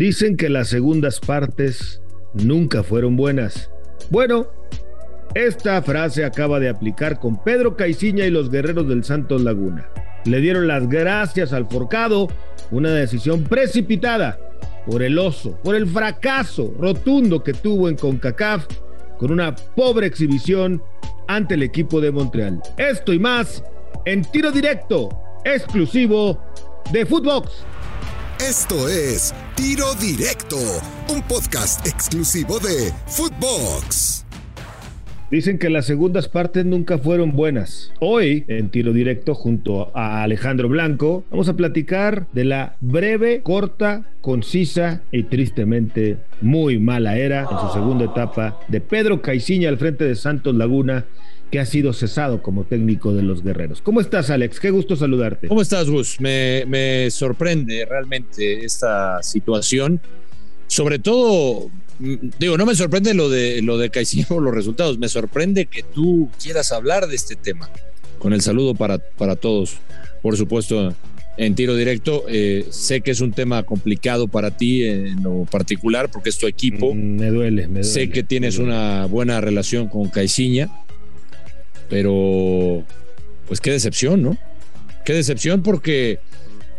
Dicen que las segundas partes nunca fueron buenas. Bueno, esta frase acaba de aplicar con Pedro Caiciña y los guerreros del Santos Laguna. Le dieron las gracias al forcado, una decisión precipitada por el oso, por el fracaso rotundo que tuvo en CONCACAF con una pobre exhibición ante el equipo de Montreal. Esto y más en tiro directo, exclusivo de Footbox. Esto es Tiro Directo, un podcast exclusivo de Footbox. Dicen que las segundas partes nunca fueron buenas. Hoy, en tiro directo, junto a Alejandro Blanco, vamos a platicar de la breve, corta, concisa y tristemente muy mala era en su segunda etapa de Pedro Caiciña al frente de Santos Laguna que ha sido cesado como técnico de los guerreros. ¿Cómo estás, Alex? Qué gusto saludarte. ¿Cómo estás, Gus? Me, me sorprende realmente esta situación. Sobre todo digo, no me sorprende lo de lo de por los resultados, me sorprende que tú quieras hablar de este tema. Con el saludo para, para todos, por supuesto, en tiro directo. Eh, sé que es un tema complicado para ti en lo particular, porque es tu equipo. Mm, me duele, me duele. Sé que tienes una buena relación con Caiciña, pero pues qué decepción, ¿no? Qué decepción porque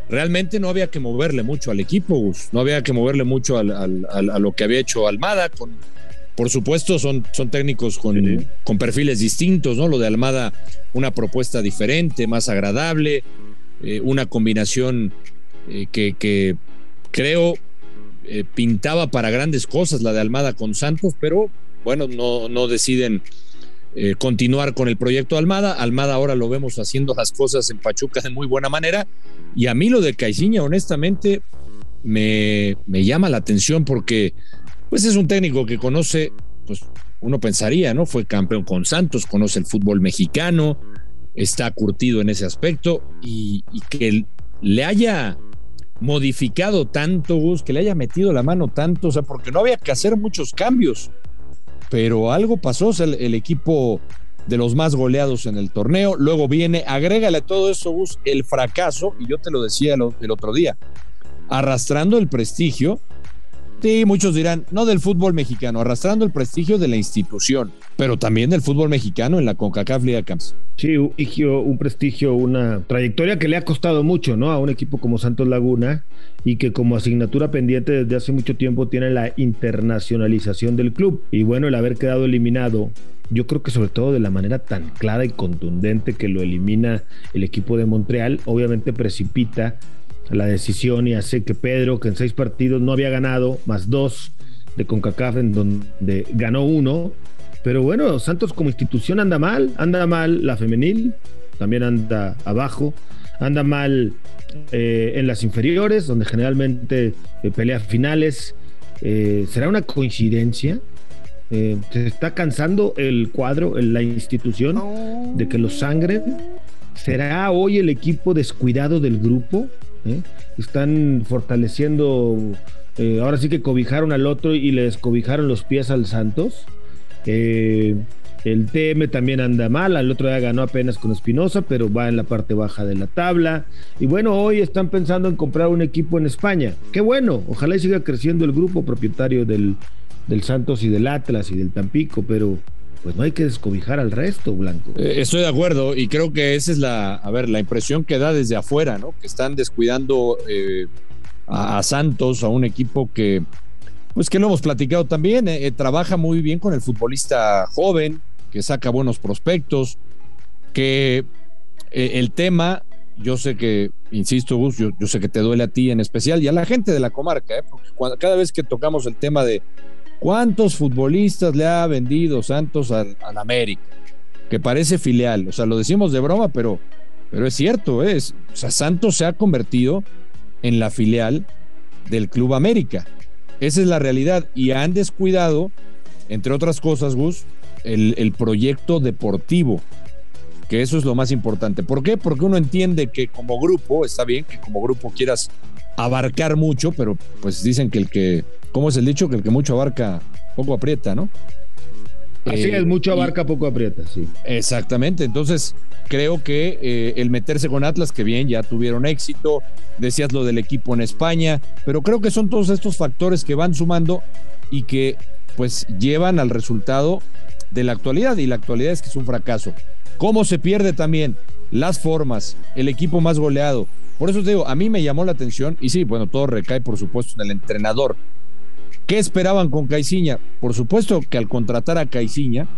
realmente no había que moverle mucho al equipo, no había que moverle mucho a lo que había hecho Almada. Con, por supuesto, son, son técnicos con, con, perfiles distintos, ¿no? Lo de Almada, una propuesta diferente, más agradable, eh, una combinación eh, que, creo eh, pintaba para grandes cosas la de Almada con Santos, pero bueno, no, no deciden eh, continuar con el proyecto Almada. Almada ahora lo vemos haciendo las cosas en Pachuca de muy buena manera. Y a mí lo de Caiciña, honestamente, me, me llama la atención porque pues es un técnico que conoce, pues uno pensaría, ¿no? Fue campeón con Santos, conoce el fútbol mexicano, está curtido en ese aspecto y, y que le haya modificado tanto, Gus, que le haya metido la mano tanto, o sea, porque no había que hacer muchos cambios pero algo pasó, el, equipo de los más goleados en el torneo. Luego viene, agrégale a todo eso, Gus, el fracaso, y yo te lo decía el, otro día, arrastrando el prestigio. Sí, muchos dirán, no del fútbol mexicano, arrastrando el prestigio de la institución, pero también del fútbol mexicano en la CONCACAF Liga Camps. Sí, un prestigio, un prestigio, una trayectoria que le ha costado mucho, ¿no? A un equipo como Santos Laguna y que como asignatura pendiente desde hace mucho tiempo tiene la internacionalización del club. Y bueno, el haber quedado eliminado yo creo que sobre todo de la manera tan clara y contundente que lo elimina el equipo de Montreal, obviamente precipita la decisión y hace que Pedro, que en seis partidos no había ganado, más dos de CONCACAF, en donde ganó uno, pero bueno, Santos como institución anda mal, anda mal la femenil, también anda abajo, anda mal eh, en las inferiores, donde generalmente eh, pelea finales. Eh, ¿Será una coincidencia? ¿Se está cansando el cuadro, la institución, de que los sangren? ¿Será hoy el equipo descuidado del grupo? Están fortaleciendo, ahora sí que cobijaron al otro y le descobijaron los pies al Santos. Eh, el TM también anda mal, al otro día ganó apenas con Espinosa, pero va en la parte baja de la tabla. Y bueno, hoy están pensando en comprar un equipo en España. Qué bueno, ojalá y siga creciendo el grupo propietario del, del Santos y del Atlas y del Tampico, pero pues no hay que descobijar al resto, Blanco. Eh, estoy de acuerdo y creo que esa es la, a ver, la impresión que da desde afuera, ¿no? Que están descuidando eh, a Santos, a un equipo que pues que lo hemos platicado también, eh, trabaja muy bien con el futbolista joven, que saca buenos prospectos, que el tema, yo sé que, insisto, Gus, yo, sé que te duele a ti en especial y a la gente de la comarca, porque cada vez que tocamos el tema de cuántos futbolistas le ha vendido Santos al, América, que parece filial, o sea, lo decimos de broma, pero, pero es cierto, es, o sea, Santos se ha convertido en la filial del Club América. Esa es la realidad. Y han descuidado, entre otras cosas, Gus, el, proyecto deportivo, que eso es lo más importante. ¿Por qué? Porque uno entiende que como grupo, está bien que como grupo quieras abarcar mucho, pero pues dicen que el que, ¿cómo es el dicho? Que el que mucho abarca, poco aprieta, ¿no? Así es, mucho abarca, poco aprieta, sí. Exactamente, entonces creo que eh, el meterse con Atlas, que bien, ya tuvieron éxito, decías lo del equipo en España, pero creo que son todos estos factores que van sumando y que pues llevan al resultado de la actualidad y la actualidad es que es un fracaso. ¿Cómo se pierde también? Las formas, el equipo más goleado. Por eso te digo, a mí me llamó la atención y sí, bueno, todo recae por supuesto en el entrenador. ¿Qué esperaban con Caiciña? Por supuesto que al contratar a Caiciña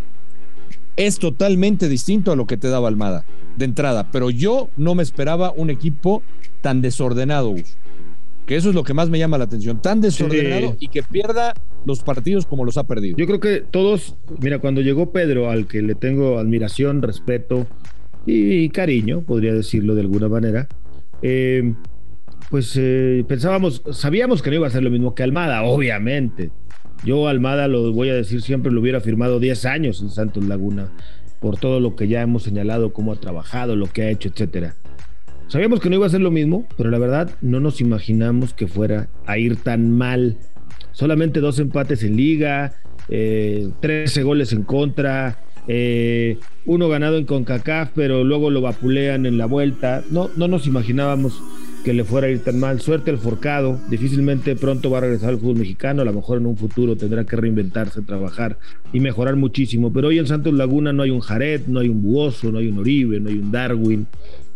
es totalmente distinto a lo que te daba Almada de entrada, pero yo no me esperaba un equipo tan desordenado, que eso es lo que más me llama la atención, tan desordenado y que pierda los partidos como los ha perdido. Yo creo que todos, mira, cuando llegó Pedro, al que le tengo admiración, respeto y cariño, podría decirlo de alguna manera, eh, pues eh, pensábamos, sabíamos que no iba a ser lo mismo que Almada, obviamente. Yo Almada, lo voy a decir siempre, lo hubiera firmado 10 años en Santos Laguna, por todo lo que ya hemos señalado, cómo ha trabajado, lo que ha hecho, etcétera. Sabíamos que no iba a ser lo mismo, pero la verdad no nos imaginamos que fuera a ir tan mal. Solamente dos empates en liga, eh, 13 goles en contra, eh, uno ganado en CONCACAF, pero luego lo vapulean en la vuelta. No, no nos imaginábamos que le fuera a ir tan mal. Suerte al forcado, difícilmente pronto va a regresar al fútbol mexicano, a lo mejor en un futuro tendrá que reinventarse, trabajar y mejorar muchísimo. Pero hoy en Santos Laguna no hay un Jared, no hay un Buoso, no hay un Oribe, no hay un Darwin,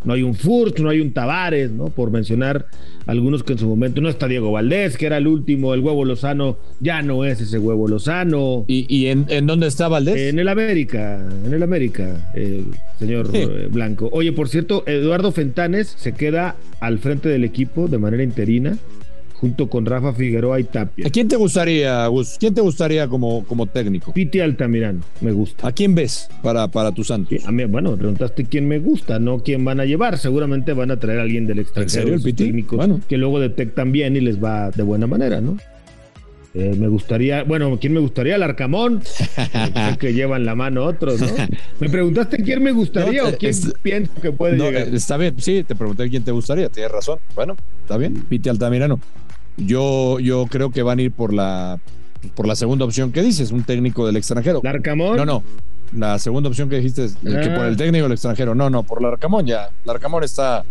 no hay un Furt, no hay un Tavares, ¿no? Por mencionar algunos que en su momento no está Diego Valdés, que era el último, el huevo Lozano, ya no es ese huevo Lozano. ¿Y, en, dónde está Valdés? En el América, en el América, señor eh, Blanco. Oye, por cierto, Eduardo Fentanes se queda al frente del equipo de manera interina junto con Rafa Figueroa y Tapia. ¿A quién te gustaría, Gus? ¿Quién te gustaría como, como técnico? Piti Altamirano, me gusta. ¿A quién ves para, para tu Santos? A mí, bueno, preguntaste quién me gusta, no quién van a llevar. Seguramente van a traer a alguien del extranjero. ¿En serio, el Bueno. Que luego detectan bien y les va de buena manera, ¿no? Eh, me gustaría, bueno, ¿quién me gustaría? El Arcamón, que llevan la mano otros, ¿no? Me preguntaste quién me gustaría o quién pienso que puede llegar. Está bien, sí, te pregunté quién te gustaría, tienes razón. Bueno, está bien, Piti Altamirano. Yo, yo creo que van a ir por la, por la segunda opción que dices, un técnico del extranjero. ¿Larcamón? No, no. La segunda opción que dijiste es que por el ah. técnico del extranjero. No, no, por Larcamón ya. Larcamón está.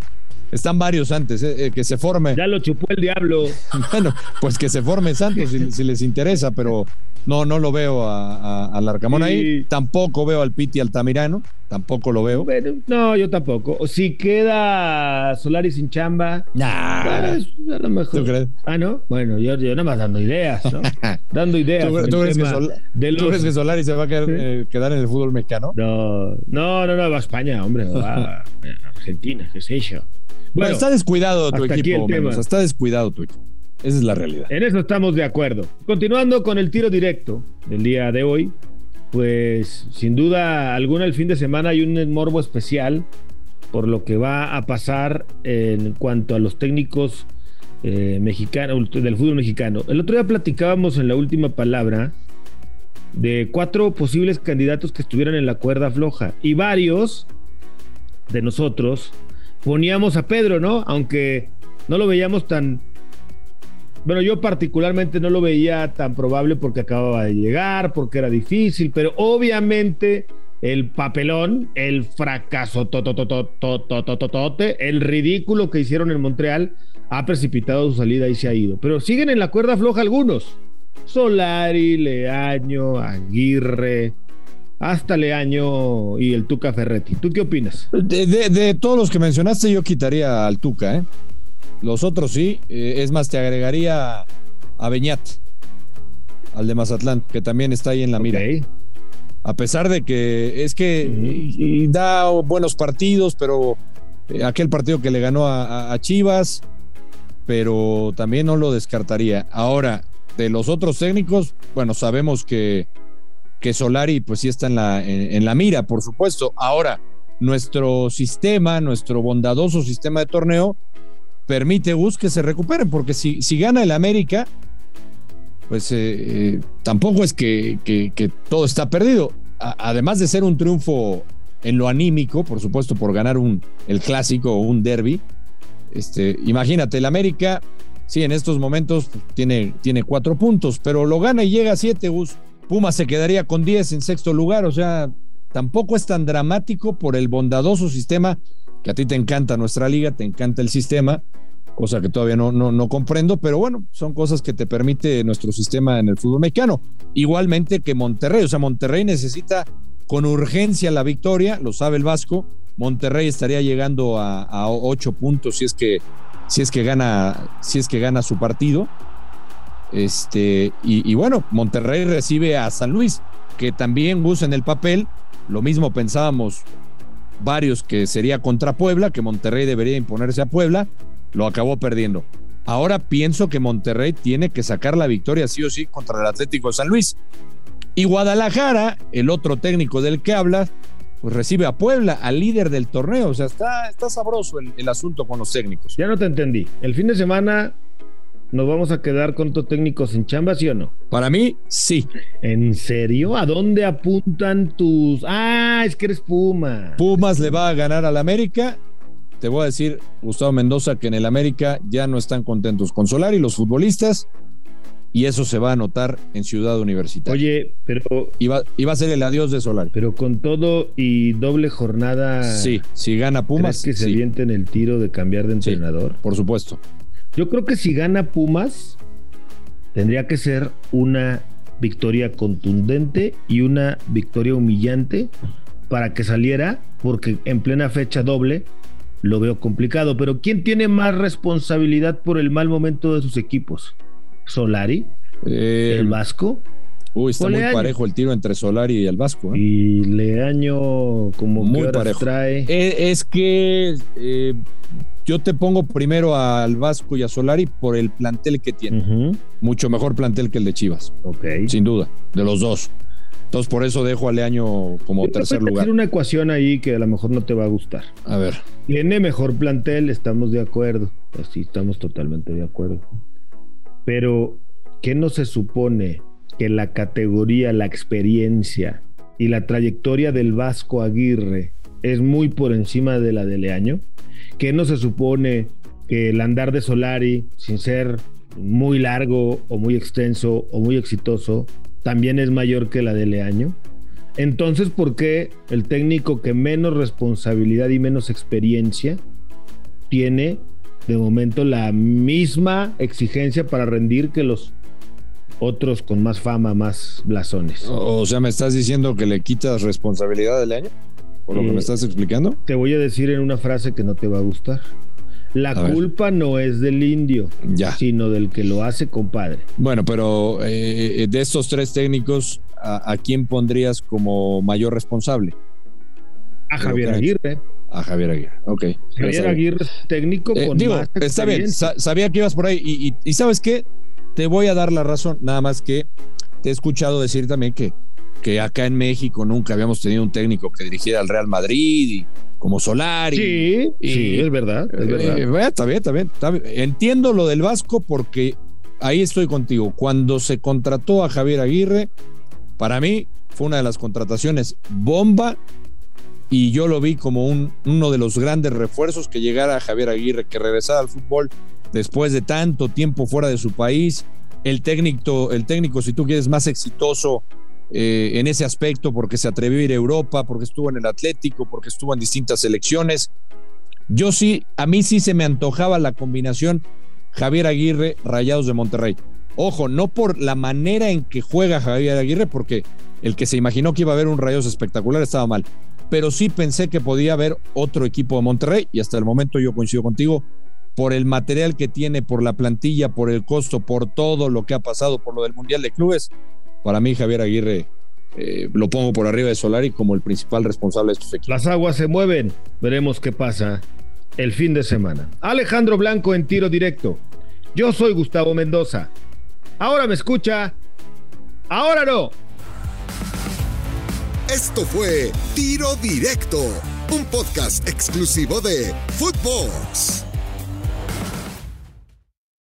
Están varios antes, eh, eh, que se forme. Ya lo chupó el diablo. bueno, pues que se forme Santos si, si les interesa, pero no, no lo veo a, a, Larcamón ahí. Tampoco veo al Piti Altamirano. Tampoco lo veo. no, yo tampoco. Si queda Solari sin chamba. Nah. Pues, a lo mejor. ¿Tú crees? Ah, ¿no? Bueno, yo, yo nada más dando ideas, ¿no? dando ideas. ¿Tú, crees, que Solari se va a eh, quedar, en el fútbol mexicano? No, no, no, no, va a España, hombre. Va a Argentina, qué sé yo. Bueno, está descuidado tu equipo. Está descuidado tu equipo. Esa es la realidad. En eso estamos de acuerdo. Continuando con el tiro directo del día de hoy, pues sin duda alguna el fin de semana hay un morbo especial por lo que va a pasar en cuanto a los técnicos eh, mexicanos del fútbol mexicano. El otro día platicábamos en la última palabra de cuatro posibles candidatos que estuvieran en la cuerda floja y varios de nosotros poníamos a Pedro, ¿no? Aunque no lo veíamos tan bueno, yo particularmente no lo veía tan probable porque acababa de llegar, porque era difícil, pero obviamente el papelón, el fracaso, el ridículo que hicieron en Montreal ha precipitado su salida y se ha ido. Pero siguen en la cuerda floja algunos. Solari, Leaño, Aguirre, hasta Leaño y el Tuca Ferretti. ¿Tú qué opinas? De, de todos los que mencionaste, yo quitaría al Tuca, ¿eh? Los otros sí. Eh, es más, te agregaría a Beñat, al de Mazatlán, que también está ahí en la mira. A pesar de que es que da buenos partidos, pero eh, aquel partido que le ganó a, Chivas, pero también no lo descartaría. Ahora, de los otros técnicos, bueno, sabemos que, que Solari pues sí está en la, en la mira, por supuesto. Ahora, nuestro sistema, nuestro bondadoso sistema de torneo, permite Gus que se recuperen, porque si, si gana el América, pues eh, eh, tampoco es que, todo está perdido. además de ser un triunfo en lo anímico, por supuesto, por ganar un, el clásico o un derby, este, imagínate, el América, sí, en estos momentos tiene, tiene cuatro puntos, pero lo gana y llega a siete, Gus. Pumas se quedaría con 10 en sexto lugar, o sea, tampoco es tan dramático por el bondadoso sistema que a ti te encanta nuestra liga, te encanta el sistema, cosa que todavía no, no, comprendo, pero bueno, son cosas que te permite nuestro sistema en el fútbol mexicano. Igualmente que Monterrey, o sea, Monterrey necesita con urgencia la victoria, lo sabe el Vasco, Monterrey estaría llegando a, ocho puntos si es que si es que gana si es que gana su partido. Este y, bueno Monterrey recibe a San Luis que también usa en el papel. Lo mismo pensábamos varios que sería contra Puebla que Monterrey debería imponerse a Puebla lo acabó perdiendo ahora pienso que Monterrey tiene que sacar la victoria sí o sí contra el Atlético de San Luis y Guadalajara el otro técnico del que habla pues recibe a Puebla, al líder del torneo. O sea, está, está sabroso el, asunto con los técnicos. Ya no te entendí. El fin de semana ¿Nos vamos a quedar con técnicos en chamba, sí o no? Para mí, sí. ¿En serio? ¿A dónde apuntan tus.? Ah, es que eres Puma. Pumas le va a ganar al América. Te voy a decir, Gustavo Mendoza, que en el América ya no están contentos con Solari, los futbolistas y eso se va a notar en Ciudad Universitaria. Oye, pero. Iba, iba a ser el adiós de Solari. Pero con todo y doble jornada. Sí, si gana Pumas. ¿crees que se en el tiro de cambiar de entrenador? por supuesto. Yo creo que si gana Pumas, tendría que ser una victoria contundente y una victoria humillante para que saliera, porque en plena fecha doble lo veo complicado. Pero ¿quién tiene más responsabilidad por el mal momento de sus equipos? Solari, eh, el Vasco. Uy, está muy parejo el tiro entre Solari y el Vasco. ¿eh? Y Leaño, como muy parejo. trae. Eh, es, que yo te pongo primero al Vasco y a Solari por el plantel que tiene. Mucho mejor plantel que el de Chivas. Ok. Sin duda, de los dos. Entonces, por eso dejo a Leaño como tercer lugar. Hacer una ecuación ahí que a lo mejor no te va a gustar. A ver. Tiene mejor plantel, estamos de acuerdo. Así estamos totalmente de acuerdo. Pero, ¿qué no se supone que la categoría, la experiencia y la trayectoria del Vasco Aguirre es muy por encima de la de Leaño? ¿Qué no se supone que el andar de Solari, sin ser muy largo o muy extenso o muy exitoso, también es mayor que la de Leaño? Entonces, ¿por qué el técnico que menos responsabilidad y menos experiencia tiene de momento la misma exigencia para rendir que los otros con más fama, más blasones. O, sea, ¿me estás diciendo que le quitas responsabilidad del año? ¿Por lo que me eh, estás explicando? Te voy a decir en una frase que no te va a gustar. La culpa no es del indio, sino del que lo hace, compadre. Bueno, pero eh, de estos tres técnicos, ¿a, quién pondrías como mayor responsable? A Javier Aguirre a Javier Aguirre. Ok. Javier Aguirre técnico eh, con digo, Está bien, sabía que ibas por ahí. Y, sabes qué, te voy a dar la razón, nada más que te he escuchado decir también que, que acá en México nunca habíamos tenido un técnico que dirigiera al Real Madrid y como Solari. Sí, sí, es verdad, es verdad. Eh, está, bien, está bien, está bien. Entiendo lo del Vasco porque ahí estoy contigo. Cuando se contrató a Javier Aguirre, para mí fue una de las contrataciones bomba y yo lo vi como un, uno de los grandes refuerzos que llegara Javier Aguirre, que regresara al fútbol después de tanto tiempo fuera de su país. El técnico, el técnico si tú quieres, más exitoso eh, en ese aspecto porque se atrevió a ir a Europa, porque estuvo en el Atlético, porque estuvo en distintas selecciones. Yo sí, a mí sí se me antojaba la combinación Javier Aguirre, Rayados de Monterrey. Ojo, no por la manera en que juega Javier Aguirre, porque el que se imaginó que iba a haber un Rayados espectacular estaba mal pero sí pensé que podía haber otro equipo de Monterrey y hasta el momento yo coincido contigo por el material que tiene, por la plantilla, por el costo, por todo lo que ha pasado, por lo del Mundial de Clubes. Para mí, Javier Aguirre eh, lo pongo por arriba de Solari como el principal responsable de estos equipos. Las aguas se mueven, veremos qué pasa el fin de semana. Alejandro Blanco en tiro directo. Yo soy Gustavo Mendoza. Ahora me escucha, ahora no. Esto fue Tiro Directo, un podcast exclusivo de Footbox.